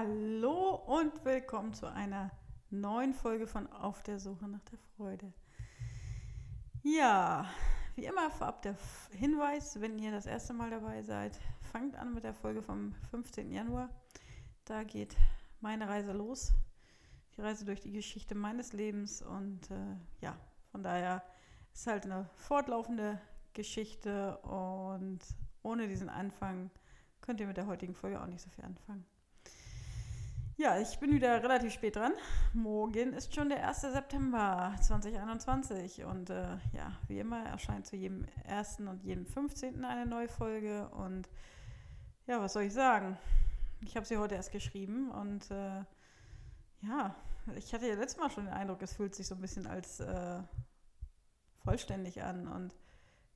Hallo und willkommen zu einer neuen Folge von Auf der Suche nach der Freude. Ja, wie immer vorab der Hinweis, wenn ihr das erste Mal dabei seid, fangt an mit der Folge vom 15. Januar. Da geht meine Reise los. Die Reise durch die Geschichte meines Lebens und äh, ja, von daher ist halt eine fortlaufende Geschichte und ohne diesen Anfang könnt ihr mit der heutigen Folge auch nicht so viel anfangen. Ja, ich bin wieder relativ spät dran. Morgen ist schon der 1. September 2021 und äh, ja, wie immer erscheint zu jedem 1. und jedem 15. eine neue Folge und ja, was soll ich sagen? Ich habe sie heute erst geschrieben und äh, ja, ich hatte ja letztes Mal schon den Eindruck, es fühlt sich so ein bisschen als äh, vollständig an und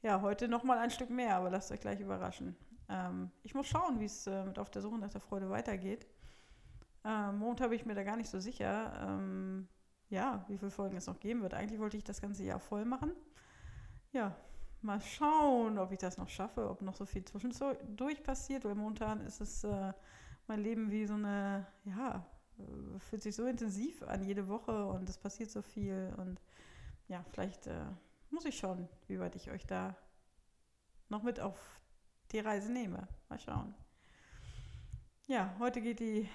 ja, heute nochmal ein Stück mehr, aber lasst euch gleich überraschen. Ähm, ich muss schauen, wie es äh, mit Auf der Suche nach der Freude weitergeht. Ähm, momentan bin ich mir da gar nicht so sicher, ähm, ja, wie viele Folgen es noch geben wird. Eigentlich wollte ich das ganze Jahr voll machen. Ja, mal schauen, ob ich das noch schaffe, ob noch so viel zwischendurch passiert, weil momentan ist es äh, mein Leben wie so eine, ja, äh, fühlt sich so intensiv an jede Woche und es passiert so viel und ja, vielleicht äh, muss ich schauen, wie weit ich euch da noch mit auf die Reise nehme. Mal schauen. Ja, heute geht die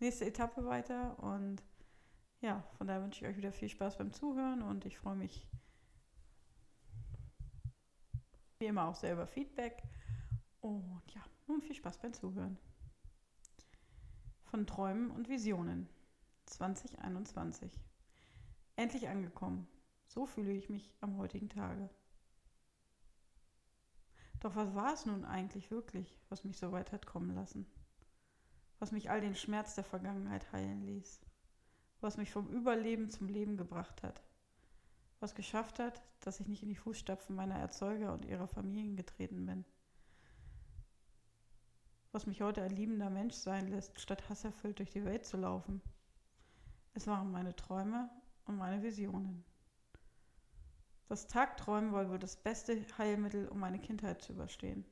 nächste Etappe weiter und ja, von daher wünsche ich euch wieder viel Spaß beim Zuhören und ich freue mich wie immer auch sehr über Feedback und ja, nun viel Spaß beim Zuhören. Von Träumen und Visionen 2021. Endlich angekommen. So fühle ich mich am heutigen Tage. Doch was war es nun eigentlich wirklich, was mich so weit hat kommen lassen? Was mich all den Schmerz der Vergangenheit heilen ließ? Was mich vom Überleben zum Leben gebracht hat? Was geschafft hat, dass ich nicht in die Fußstapfen meiner Erzeuger und ihrer Familien getreten bin? Was mich heute ein liebender Mensch sein lässt, statt hasserfüllt durch die Welt zu laufen? Es waren meine Träume und meine Visionen. Das Tagträumen war wohl das beste Heilmittel, um meine Kindheit zu überstehen.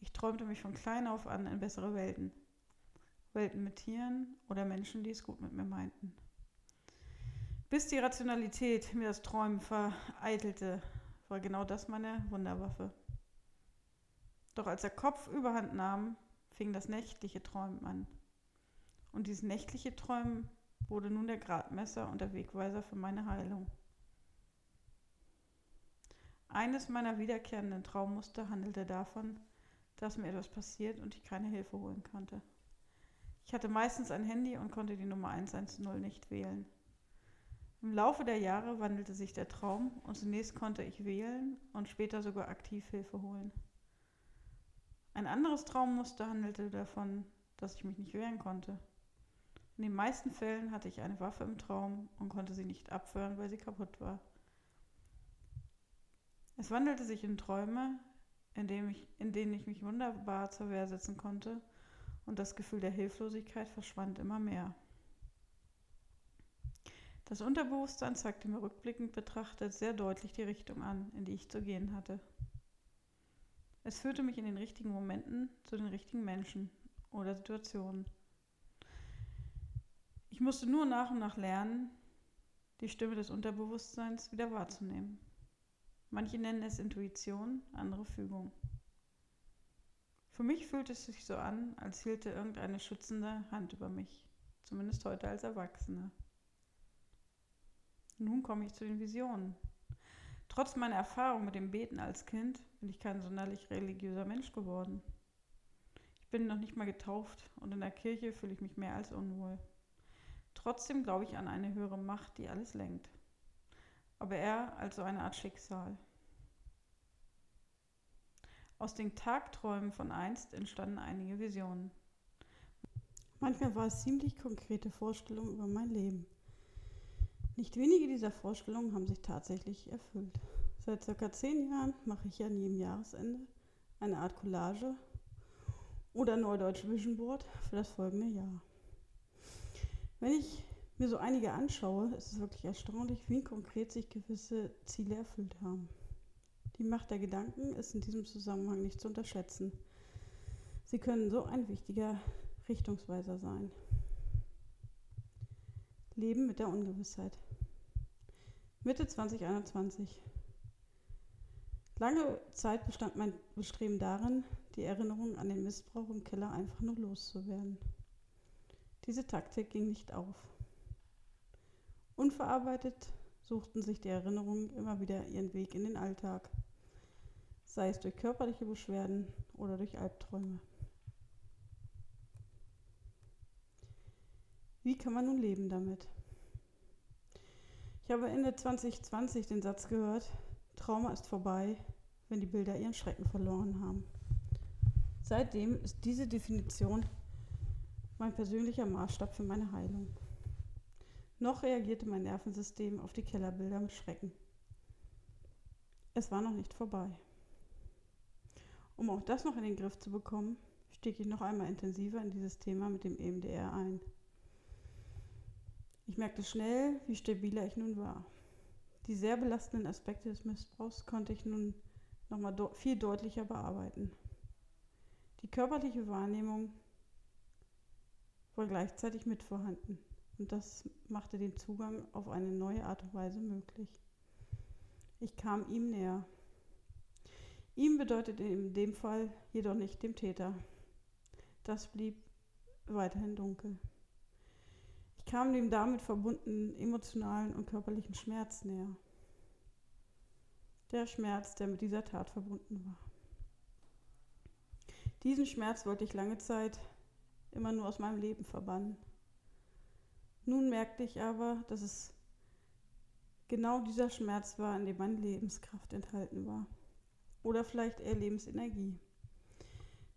Ich träumte mich von klein auf an in bessere Welten. Welten mit Tieren oder Menschen, die es gut mit mir meinten. Bis die Rationalität mir das Träumen vereitelte, war genau das meine Wunderwaffe. Doch als der Kopf überhand nahm, fing das nächtliche Träumen an. Und dieses nächtliche Träumen wurde nun der Gradmesser und der Wegweiser für meine Heilung. Eines meiner wiederkehrenden Traummuster handelte davon, dass mir etwas passiert und ich keine Hilfe holen konnte. Ich hatte meistens ein Handy und konnte die Nummer 110 nicht wählen. Im Laufe der Jahre wandelte sich der Traum und zunächst konnte ich wählen und später sogar aktiv Hilfe holen. Ein anderes Traummuster handelte davon, dass ich mich nicht wehren konnte. In den meisten Fällen hatte ich eine Waffe im Traum und konnte sie nicht abwehren, weil sie kaputt war. Es wandelte sich in Träume, in, ich, in denen ich mich wunderbar zur Wehr setzen konnte und das Gefühl der Hilflosigkeit verschwand immer mehr. Das Unterbewusstsein zeigte mir rückblickend betrachtet sehr deutlich die Richtung an, in die ich zu gehen hatte. Es führte mich in den richtigen Momenten zu den richtigen Menschen oder Situationen. Ich musste nur nach und nach lernen, die Stimme des Unterbewusstseins wieder wahrzunehmen. Manche nennen es Intuition, andere Fügung. Für mich fühlt es sich so an, als hielte irgendeine schützende Hand über mich, zumindest heute als Erwachsene. Nun komme ich zu den Visionen. Trotz meiner Erfahrung mit dem Beten als Kind bin ich kein sonderlich religiöser Mensch geworden. Ich bin noch nicht mal getauft und in der Kirche fühle ich mich mehr als unwohl. Trotzdem glaube ich an eine höhere Macht, die alles lenkt aber eher als so eine Art Schicksal. Aus den Tagträumen von einst entstanden einige Visionen. Manchmal war es ziemlich konkrete Vorstellungen über mein Leben. Nicht wenige dieser Vorstellungen haben sich tatsächlich erfüllt. Seit circa zehn Jahren mache ich an jedem Jahresende eine Art Collage oder Neudeutsch Vision Board für das folgende Jahr. Wenn ich mir so einige anschaue, ist es wirklich erstaunlich, wie konkret sich gewisse Ziele erfüllt haben. Die Macht der Gedanken ist in diesem Zusammenhang nicht zu unterschätzen. Sie können so ein wichtiger Richtungsweiser sein. Leben mit der Ungewissheit. Mitte 2021. Lange Zeit bestand mein Bestreben darin, die Erinnerung an den Missbrauch im Keller einfach nur loszuwerden. Diese Taktik ging nicht auf. Unverarbeitet suchten sich die Erinnerungen immer wieder ihren Weg in den Alltag, sei es durch körperliche Beschwerden oder durch Albträume. Wie kann man nun leben damit? Ich habe Ende 2020 den Satz gehört, Trauma ist vorbei, wenn die Bilder ihren Schrecken verloren haben. Seitdem ist diese Definition mein persönlicher Maßstab für meine Heilung. Noch reagierte mein Nervensystem auf die Kellerbilder mit Schrecken. Es war noch nicht vorbei. Um auch das noch in den Griff zu bekommen, stieg ich noch einmal intensiver in dieses Thema mit dem EMDR ein. Ich merkte schnell, wie stabiler ich nun war. Die sehr belastenden Aspekte des Missbrauchs konnte ich nun nochmal do viel deutlicher bearbeiten. Die körperliche Wahrnehmung war gleichzeitig mit vorhanden und das machte den Zugang auf eine neue Art und Weise möglich. Ich kam ihm näher. Ihm bedeutet in dem Fall jedoch nicht dem Täter. Das blieb weiterhin dunkel. Ich kam dem damit verbundenen emotionalen und körperlichen Schmerz näher. Der Schmerz, der mit dieser Tat verbunden war. Diesen Schmerz wollte ich lange Zeit immer nur aus meinem Leben verbannen. Nun merkte ich aber, dass es genau dieser Schmerz war, in dem meine Lebenskraft enthalten war. Oder vielleicht eher Lebensenergie.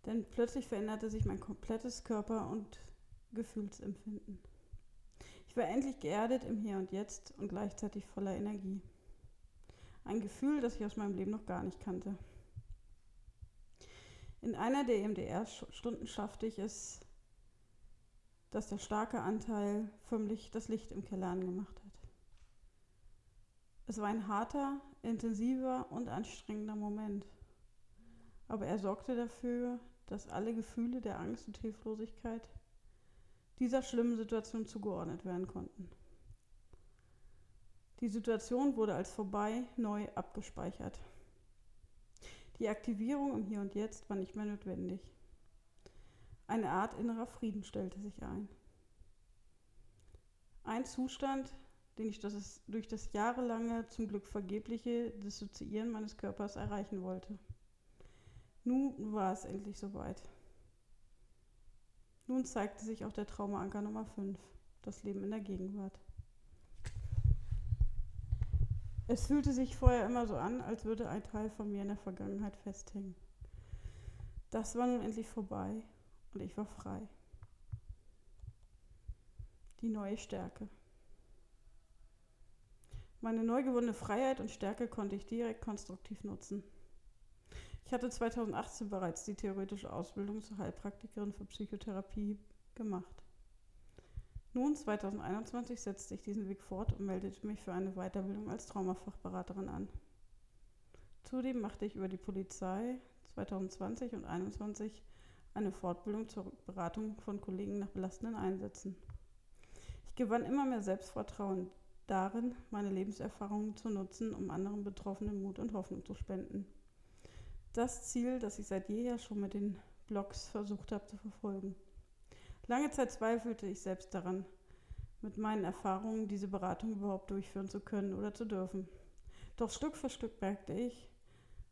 Denn plötzlich veränderte sich mein komplettes Körper- und Gefühlsempfinden. Ich war endlich geerdet im Hier und Jetzt und gleichzeitig voller Energie. Ein Gefühl, das ich aus meinem Leben noch gar nicht kannte. In einer der EMDR-Stunden schaffte ich es, dass der starke Anteil förmlich das Licht im Keller angemacht hat. Es war ein harter, intensiver und anstrengender Moment. Aber er sorgte dafür, dass alle Gefühle der Angst und Hilflosigkeit dieser schlimmen Situation zugeordnet werden konnten. Die Situation wurde als vorbei neu abgespeichert. Die Aktivierung im Hier und Jetzt war nicht mehr notwendig. Eine Art innerer Frieden stellte sich ein. Ein Zustand, den ich das durch das jahrelange, zum Glück vergebliche Dissoziieren meines Körpers erreichen wollte. Nun war es endlich soweit. Nun zeigte sich auch der Traumaanker Nummer 5, das Leben in der Gegenwart. Es fühlte sich vorher immer so an, als würde ein Teil von mir in der Vergangenheit festhängen. Das war nun endlich vorbei und ich war frei. Die neue Stärke. Meine neu gewonnene Freiheit und Stärke konnte ich direkt konstruktiv nutzen. Ich hatte 2018 bereits die theoretische Ausbildung zur Heilpraktikerin für Psychotherapie gemacht. Nun, 2021, setzte ich diesen Weg fort und meldete mich für eine Weiterbildung als Traumafachberaterin an. Zudem machte ich über die Polizei 2020 und 2021 eine Fortbildung zur Beratung von Kollegen nach belastenden Einsätzen. Ich gewann immer mehr Selbstvertrauen darin, meine Lebenserfahrungen zu nutzen, um anderen Betroffenen Mut und Hoffnung zu spenden das Ziel, das ich seit jeher schon mit den Blogs versucht habe zu verfolgen. Lange Zeit zweifelte ich selbst daran, mit meinen Erfahrungen diese Beratung überhaupt durchführen zu können oder zu dürfen. Doch Stück für Stück merkte ich,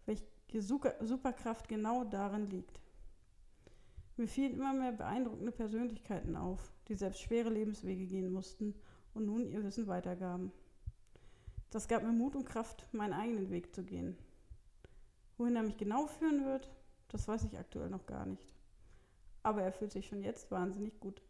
welche Superkraft genau darin liegt. Mir fielen immer mehr beeindruckende Persönlichkeiten auf, die selbst schwere Lebenswege gehen mussten und nun ihr Wissen weitergaben. Das gab mir Mut und Kraft, meinen eigenen Weg zu gehen. Wohin er mich genau führen wird, das weiß ich aktuell noch gar nicht. Aber er fühlt sich schon jetzt wahnsinnig gut